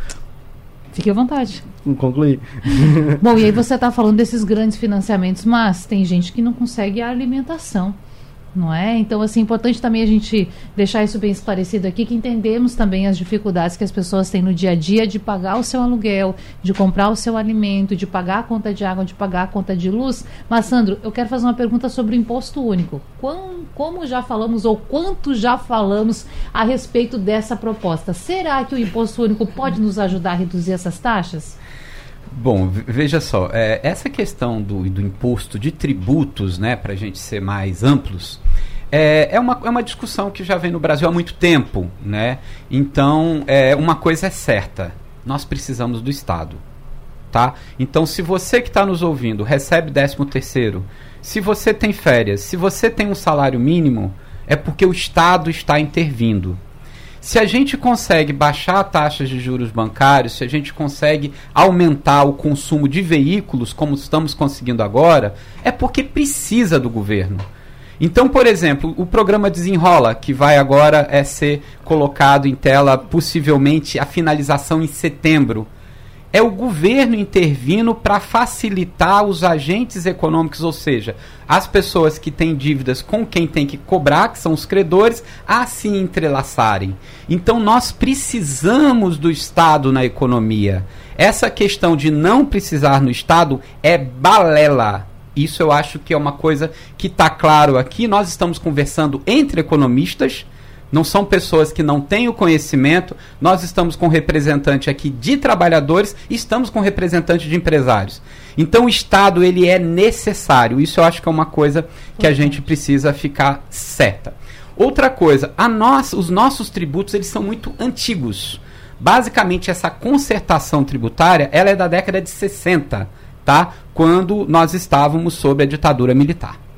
Fique à vontade. Concluir. Bom, e aí você está falando desses grandes financiamentos, mas tem gente que não consegue a alimentação não é? Então, assim, é importante também a gente deixar isso bem esclarecido aqui, que entendemos também as dificuldades que as pessoas têm no dia a dia de pagar o seu aluguel, de comprar o seu alimento, de pagar a conta de água, de pagar a conta de luz. Mas, Sandro, eu quero fazer uma pergunta sobre o imposto único. Como, como já falamos ou quanto já falamos a respeito dessa proposta? Será que o imposto único pode nos ajudar a reduzir essas taxas? Bom, veja só, é, essa questão do, do imposto de tributos, né, para a gente ser mais amplos, é, é, uma, é uma discussão que já vem no Brasil há muito tempo, né? Então, é, uma coisa é certa, nós precisamos do Estado, tá? Então, se você que está nos ouvindo recebe 13 terceiro, se você tem férias, se você tem um salário mínimo, é porque o Estado está intervindo, se a gente consegue baixar taxas de juros bancários, se a gente consegue aumentar o consumo de veículos, como estamos conseguindo agora, é porque precisa do governo. Então, por exemplo, o programa Desenrola, que vai agora é ser colocado em tela, possivelmente a finalização em setembro é o governo intervindo para facilitar os agentes econômicos, ou seja, as pessoas que têm dívidas com quem tem que cobrar, que são os credores, a se entrelaçarem. Então nós precisamos do Estado na economia. Essa questão de não precisar no Estado é balela. Isso eu acho que é uma coisa que está claro aqui. Nós estamos conversando entre economistas não são pessoas que não têm o conhecimento. Nós estamos com representante aqui de trabalhadores estamos com representante de empresários. Então o Estado ele é necessário. Isso eu acho que é uma coisa que a gente precisa ficar certa. Outra coisa, a nós, os nossos tributos eles são muito antigos. Basicamente essa concertação tributária, ela é da década de 60, tá? Quando nós estávamos sob a ditadura militar.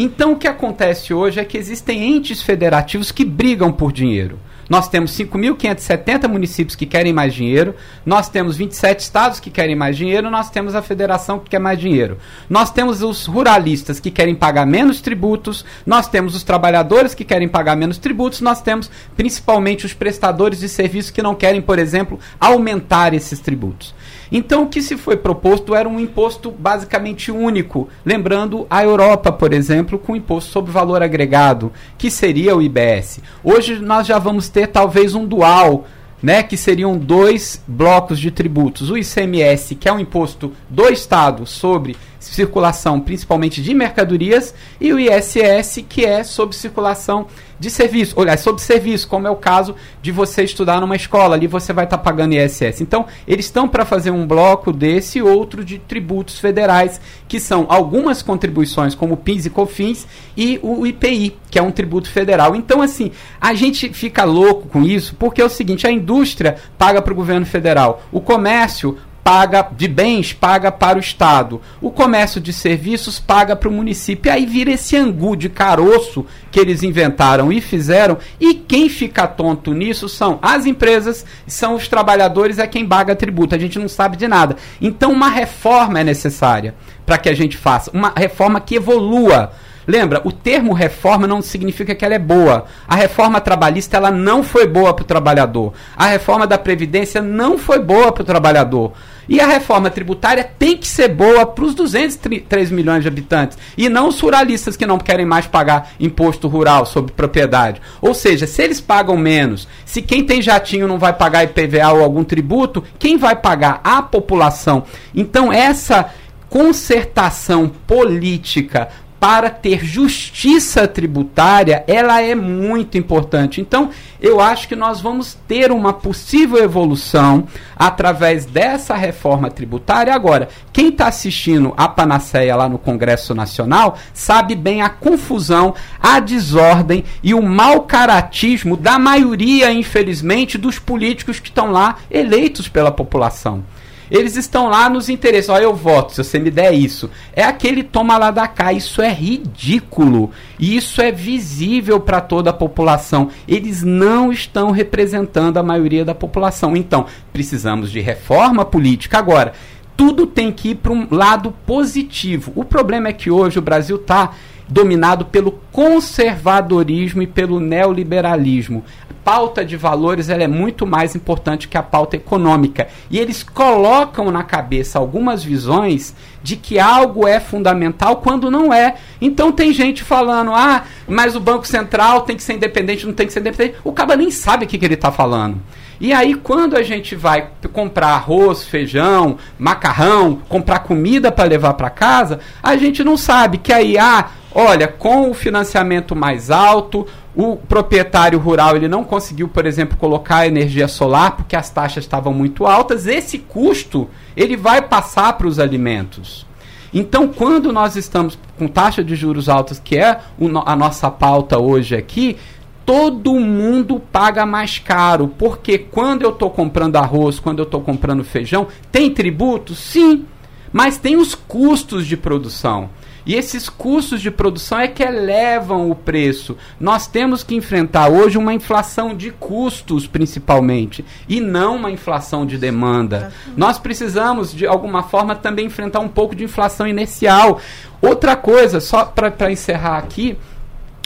Então o que acontece hoje é que existem entes federativos que brigam por dinheiro. Nós temos 5.570 municípios que querem mais dinheiro, nós temos 27 estados que querem mais dinheiro, nós temos a federação que quer mais dinheiro. Nós temos os ruralistas que querem pagar menos tributos, nós temos os trabalhadores que querem pagar menos tributos, nós temos principalmente os prestadores de serviços que não querem, por exemplo, aumentar esses tributos. Então, o que se foi proposto era um imposto basicamente único, lembrando a Europa, por exemplo, com imposto sobre valor agregado, que seria o IBS. Hoje nós já vamos ter talvez um dual, né, que seriam dois blocos de tributos. O ICMS, que é um imposto do Estado sobre circulação principalmente de mercadorias, e o ISS, que é sobre circulação de serviço, olha, sobre serviço, como é o caso de você estudar numa escola, ali você vai estar tá pagando ISS. Então, eles estão para fazer um bloco desse e outro de tributos federais, que são algumas contribuições, como PIS e COFINS, e o IPI, que é um tributo federal. Então, assim, a gente fica louco com isso, porque é o seguinte, a indústria paga para o governo federal, o comércio paga de bens paga para o Estado. O comércio de serviços paga para o município. Aí vira esse angu de caroço que eles inventaram e fizeram. E quem fica tonto nisso são as empresas, são os trabalhadores, é quem paga tributo. A gente não sabe de nada. Então uma reforma é necessária para que a gente faça. Uma reforma que evolua. Lembra, o termo reforma não significa que ela é boa. A reforma trabalhista ela não foi boa para o trabalhador. A reforma da Previdência não foi boa para o trabalhador. E a reforma tributária tem que ser boa para os 203 milhões de habitantes. E não os ruralistas que não querem mais pagar imposto rural sobre propriedade. Ou seja, se eles pagam menos, se quem tem jatinho não vai pagar IPVA ou algum tributo, quem vai pagar? A população. Então, essa concertação política para ter justiça tributária, ela é muito importante. Então, eu acho que nós vamos ter uma possível evolução através dessa reforma tributária. Agora, quem está assistindo a Panaceia lá no Congresso Nacional sabe bem a confusão, a desordem e o mau caratismo da maioria, infelizmente, dos políticos que estão lá eleitos pela população. Eles estão lá nos interesses. Olha, eu voto se você me der isso. É aquele toma lá da cá. Isso é ridículo. E isso é visível para toda a população. Eles não estão representando a maioria da população. Então, precisamos de reforma política. Agora, tudo tem que ir para um lado positivo. O problema é que hoje o Brasil está dominado pelo conservadorismo e pelo neoliberalismo pauta de valores ela é muito mais importante que a pauta econômica. E eles colocam na cabeça algumas visões de que algo é fundamental quando não é. Então tem gente falando, ah, mas o Banco Central tem que ser independente, não tem que ser independente. O cara nem sabe o que, que ele está falando. E aí, quando a gente vai comprar arroz, feijão, macarrão, comprar comida para levar para casa, a gente não sabe que aí, ah, olha, com o financiamento mais alto, o proprietário rural ele não conseguiu, por exemplo, colocar energia solar porque as taxas estavam muito altas. Esse custo ele vai passar para os alimentos. Então, quando nós estamos com taxa de juros altas, que é a nossa pauta hoje aqui, todo mundo paga mais caro. Porque quando eu estou comprando arroz, quando eu estou comprando feijão, tem tributo? Sim. Mas tem os custos de produção. E esses custos de produção é que elevam o preço. Nós temos que enfrentar hoje uma inflação de custos, principalmente, e não uma inflação de demanda. Nós precisamos, de alguma forma, também enfrentar um pouco de inflação inicial. Outra coisa, só para encerrar aqui,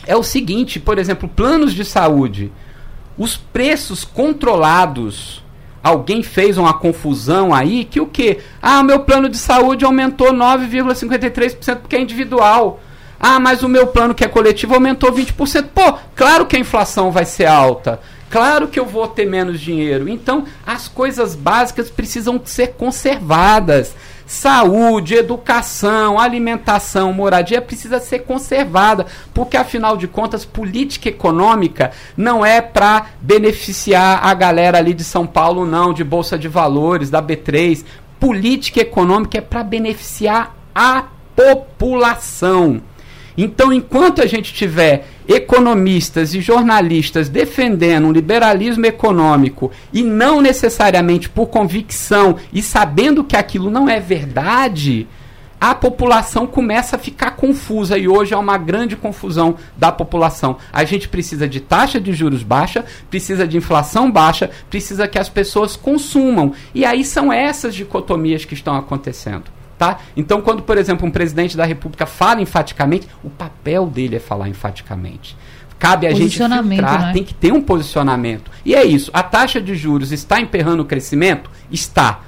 é o seguinte: por exemplo, planos de saúde. Os preços controlados alguém fez uma confusão aí que o quê? Ah, meu plano de saúde aumentou 9,53% porque é individual. Ah, mas o meu plano que é coletivo aumentou 20%. Pô, claro que a inflação vai ser alta. Claro que eu vou ter menos dinheiro. Então, as coisas básicas precisam ser conservadas saúde, educação, alimentação, moradia precisa ser conservada, porque afinal de contas, política econômica não é para beneficiar a galera ali de São Paulo, não, de bolsa de valores, da B3. Política econômica é para beneficiar a população. Então, enquanto a gente tiver economistas e jornalistas defendendo um liberalismo econômico e não necessariamente por convicção e sabendo que aquilo não é verdade, a população começa a ficar confusa e hoje há uma grande confusão da população. A gente precisa de taxa de juros baixa, precisa de inflação baixa, precisa que as pessoas consumam. E aí são essas dicotomias que estão acontecendo. Tá? Então, quando, por exemplo, um presidente da República fala enfaticamente, o papel dele é falar enfaticamente. Cabe a gente filtrar, né? tem que ter um posicionamento. E é isso. A taxa de juros está emperrando o crescimento? Está.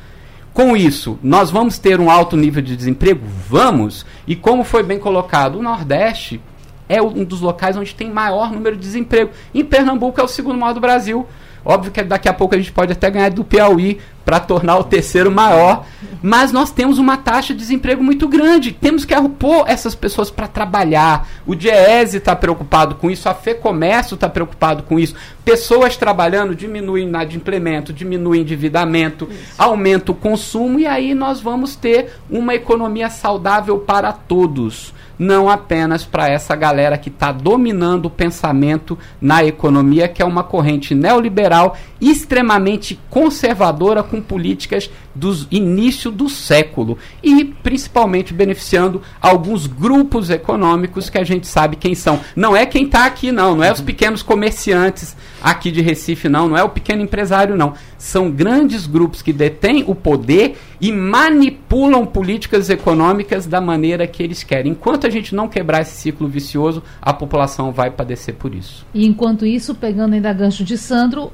Com isso, nós vamos ter um alto nível de desemprego? Vamos. E como foi bem colocado, o Nordeste é um dos locais onde tem maior número de desemprego. Em Pernambuco é o segundo maior do Brasil. Óbvio que daqui a pouco a gente pode até ganhar do Piauí para tornar o terceiro maior, mas nós temos uma taxa de desemprego muito grande. Temos que pôr essas pessoas para trabalhar. O Diese está preocupado com isso, a FEComércio está preocupado com isso. Pessoas trabalhando diminui inadimplemento, diminui endividamento, isso. aumenta o consumo e aí nós vamos ter uma economia saudável para todos não apenas para essa galera que está dominando o pensamento na economia, que é uma corrente neoliberal extremamente conservadora com políticas do início do século e principalmente beneficiando alguns grupos econômicos que a gente sabe quem são. Não é quem está aqui, não, não é os pequenos comerciantes aqui de Recife, não, não é o pequeno empresário, não. São grandes grupos que detêm o poder e manipulam políticas econômicas da maneira que eles querem. Enquanto a gente não quebrar esse ciclo vicioso, a população vai padecer por isso. E enquanto isso, pegando ainda gancho de Sandro,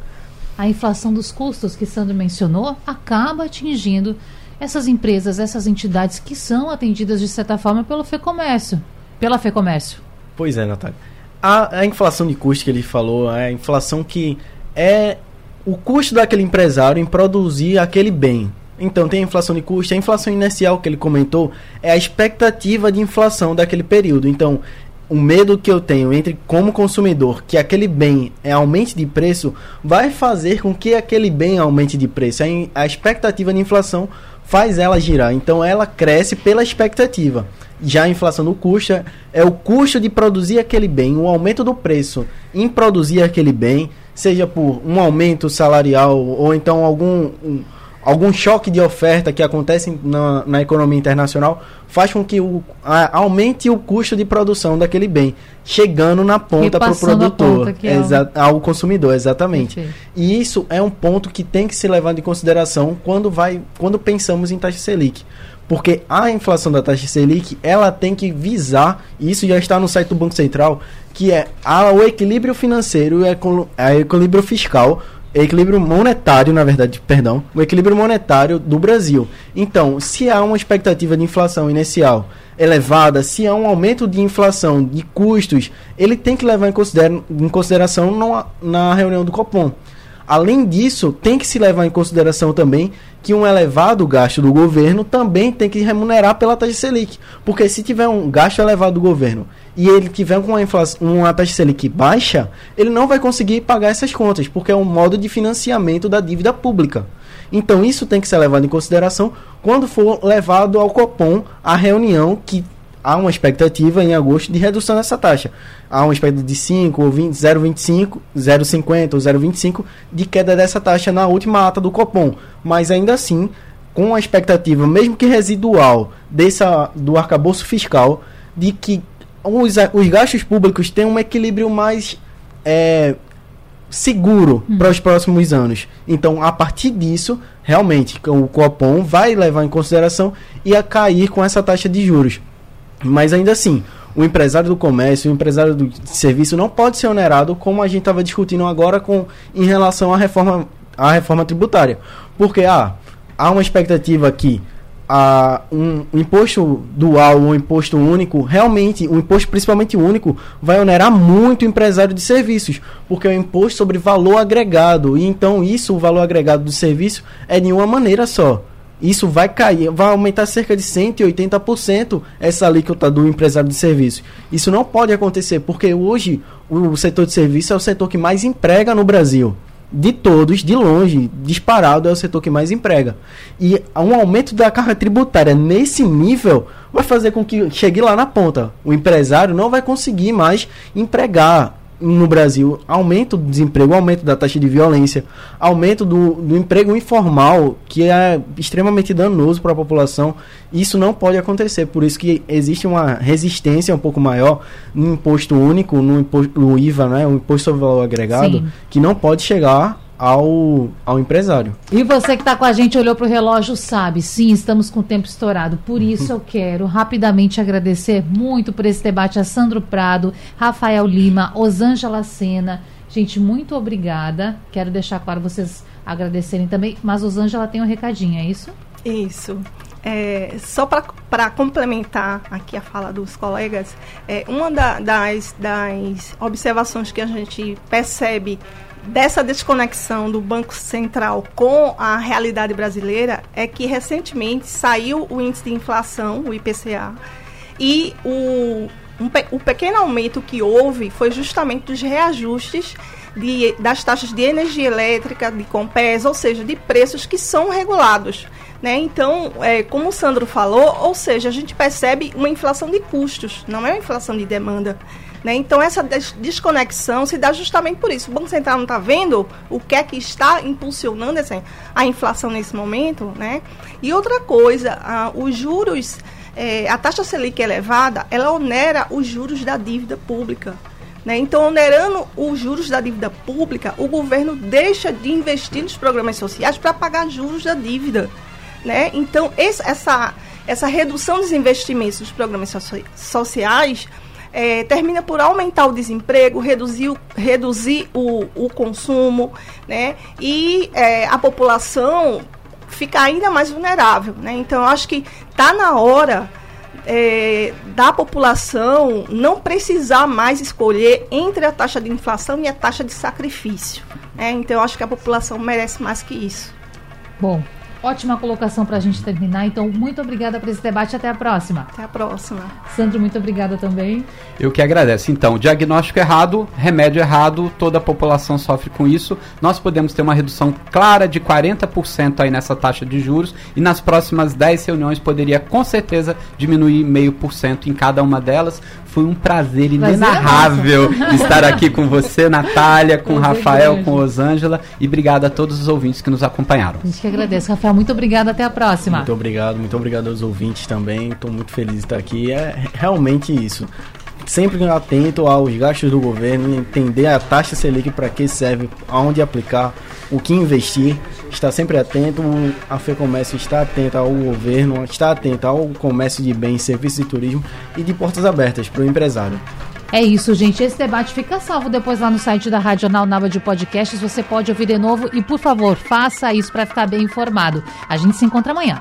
a inflação dos custos que Sandro mencionou acaba atingindo essas empresas, essas entidades que são atendidas de certa forma pelo FEComércio, pela FEComércio. Pois é, Natália. A, a inflação de custo que ele falou, a inflação que é o custo daquele empresário em produzir aquele bem. Então tem a inflação de custo, a inflação inicial que ele comentou é a expectativa de inflação daquele período. Então, o medo que eu tenho entre como consumidor que aquele bem é aumente de preço vai fazer com que aquele bem aumente de preço. A, expectativa de inflação faz ela girar, então ela cresce pela expectativa. Já a inflação do custo é o custo de produzir aquele bem, o aumento do preço em produzir aquele bem, seja por um aumento salarial ou então algum um, algum choque de oferta que acontece na, na economia internacional faz com que o, a, aumente o custo de produção daquele bem, chegando na ponta para o produtor, ponta, é ao consumidor, exatamente. Perfeito. E isso é um ponto que tem que ser levado em consideração quando, vai, quando pensamos em taxa Selic. Porque a inflação da taxa Selic, ela tem que visar, e isso já está no site do Banco Central, que é a, o equilíbrio financeiro e o equilíbrio fiscal equilíbrio monetário, na verdade, perdão, o equilíbrio monetário do Brasil. Então, se há uma expectativa de inflação inicial elevada, se há um aumento de inflação de custos, ele tem que levar em, considera em consideração no, na reunião do Copom. Além disso, tem que se levar em consideração também que um elevado gasto do governo também tem que remunerar pela taxa Selic. Porque se tiver um gasto elevado do governo e ele tiver com uma, inflação, uma taxa Selic baixa, ele não vai conseguir pagar essas contas, porque é um modo de financiamento da dívida pública. Então isso tem que ser levado em consideração quando for levado ao Copom a reunião que há uma expectativa em agosto de redução dessa taxa. Há uma expectativa de 5 ou 20, 0,25, 0,50 ou 0,25 de queda dessa taxa na última ata do Copom. Mas ainda assim, com a expectativa, mesmo que residual, dessa, do arcabouço fiscal, de que os, os gastos públicos tenham um equilíbrio mais é, seguro hum. para os próximos anos. Então, a partir disso, realmente, o Copom vai levar em consideração e a cair com essa taxa de juros. Mas ainda assim, o empresário do comércio, o empresário do serviço não pode ser onerado como a gente estava discutindo agora com em relação à reforma, à reforma tributária. Porque ah, há uma expectativa que a, um, um imposto dual, um imposto único, realmente, um imposto principalmente único, vai onerar muito o empresário de serviços, porque é um imposto sobre valor agregado. E então isso, o valor agregado do serviço, é de uma maneira só isso vai cair, vai aumentar cerca de 180% essa alíquota do empresário de serviço. Isso não pode acontecer, porque hoje o setor de serviço é o setor que mais emprega no Brasil. De todos, de longe, disparado é o setor que mais emprega. E um aumento da carga tributária nesse nível vai fazer com que chegue lá na ponta. O empresário não vai conseguir mais empregar no Brasil, aumento do desemprego, aumento da taxa de violência, aumento do, do emprego informal, que é extremamente danoso para a população. Isso não pode acontecer, por isso que existe uma resistência um pouco maior no imposto único, no, imposto, no IVA, né, o imposto sobre valor agregado, Sim. que não pode chegar ao, ao empresário. E você que está com a gente olhou para o relógio sabe, sim, estamos com o tempo estourado. Por isso eu quero rapidamente agradecer muito por esse debate a Sandro Prado, Rafael Lima, Osângela Sena. Gente, muito obrigada. Quero deixar claro vocês agradecerem também. Mas Osângela tem um recadinho, é isso? Isso. É, só para complementar aqui a fala dos colegas, é, uma da, das, das observações que a gente percebe dessa desconexão do Banco Central com a realidade brasileira é que recentemente saiu o índice de inflação, o IPCA, e o, um, o pequeno aumento que houve foi justamente dos reajustes de, das taxas de energia elétrica, de Compes, ou seja, de preços que são regulados. Né? Então, é, como o Sandro falou, ou seja, a gente percebe uma inflação de custos, não é uma inflação de demanda. Né? Então, essa desconexão se dá justamente por isso. O Banco Central não está vendo o que é que está impulsionando assim, a inflação nesse momento. Né? E outra coisa, os juros, é, a taxa Selic elevada, ela onera os juros da dívida pública. Né? Então, onerando os juros da dívida pública, o governo deixa de investir nos programas sociais para pagar juros da dívida. Né? Então, esse, essa, essa redução dos investimentos nos programas sociais é, termina por aumentar o desemprego, reduzir, reduzir o, o consumo, né? E é, a população fica ainda mais vulnerável, né? Então, acho que está na hora é, da população não precisar mais escolher entre a taxa de inflação e a taxa de sacrifício. Né? Então, acho que a população merece mais que isso. Bom, Ótima colocação para a gente terminar. Então, muito obrigada por esse debate. Até a próxima. Até a próxima. Sandro, muito obrigada também. Eu que agradeço. Então, diagnóstico errado, remédio errado, toda a população sofre com isso. Nós podemos ter uma redução clara de 40% aí nessa taxa de juros e nas próximas 10 reuniões poderia com certeza diminuir meio por cento em cada uma delas. Foi um prazer inenarrável estar aqui com você, Natália, com o Rafael, com Rosângela e obrigado a todos os ouvintes que nos acompanharam. A gente que agradece, Rafael. Muito obrigado, até a próxima. Muito obrigado, muito obrigado aos ouvintes também. Estou muito feliz de estar aqui. É realmente isso sempre atento aos gastos do governo, entender a taxa Selic para que serve, aonde aplicar, o que investir, está sempre atento, a FEComércio está atenta ao governo, está atenta ao comércio de bens, serviços e turismo e de portas abertas para o empresário. É isso, gente. Esse debate fica salvo depois lá no site da Radional Nava de Podcasts. Você pode ouvir de novo e, por favor, faça isso para ficar bem informado. A gente se encontra amanhã.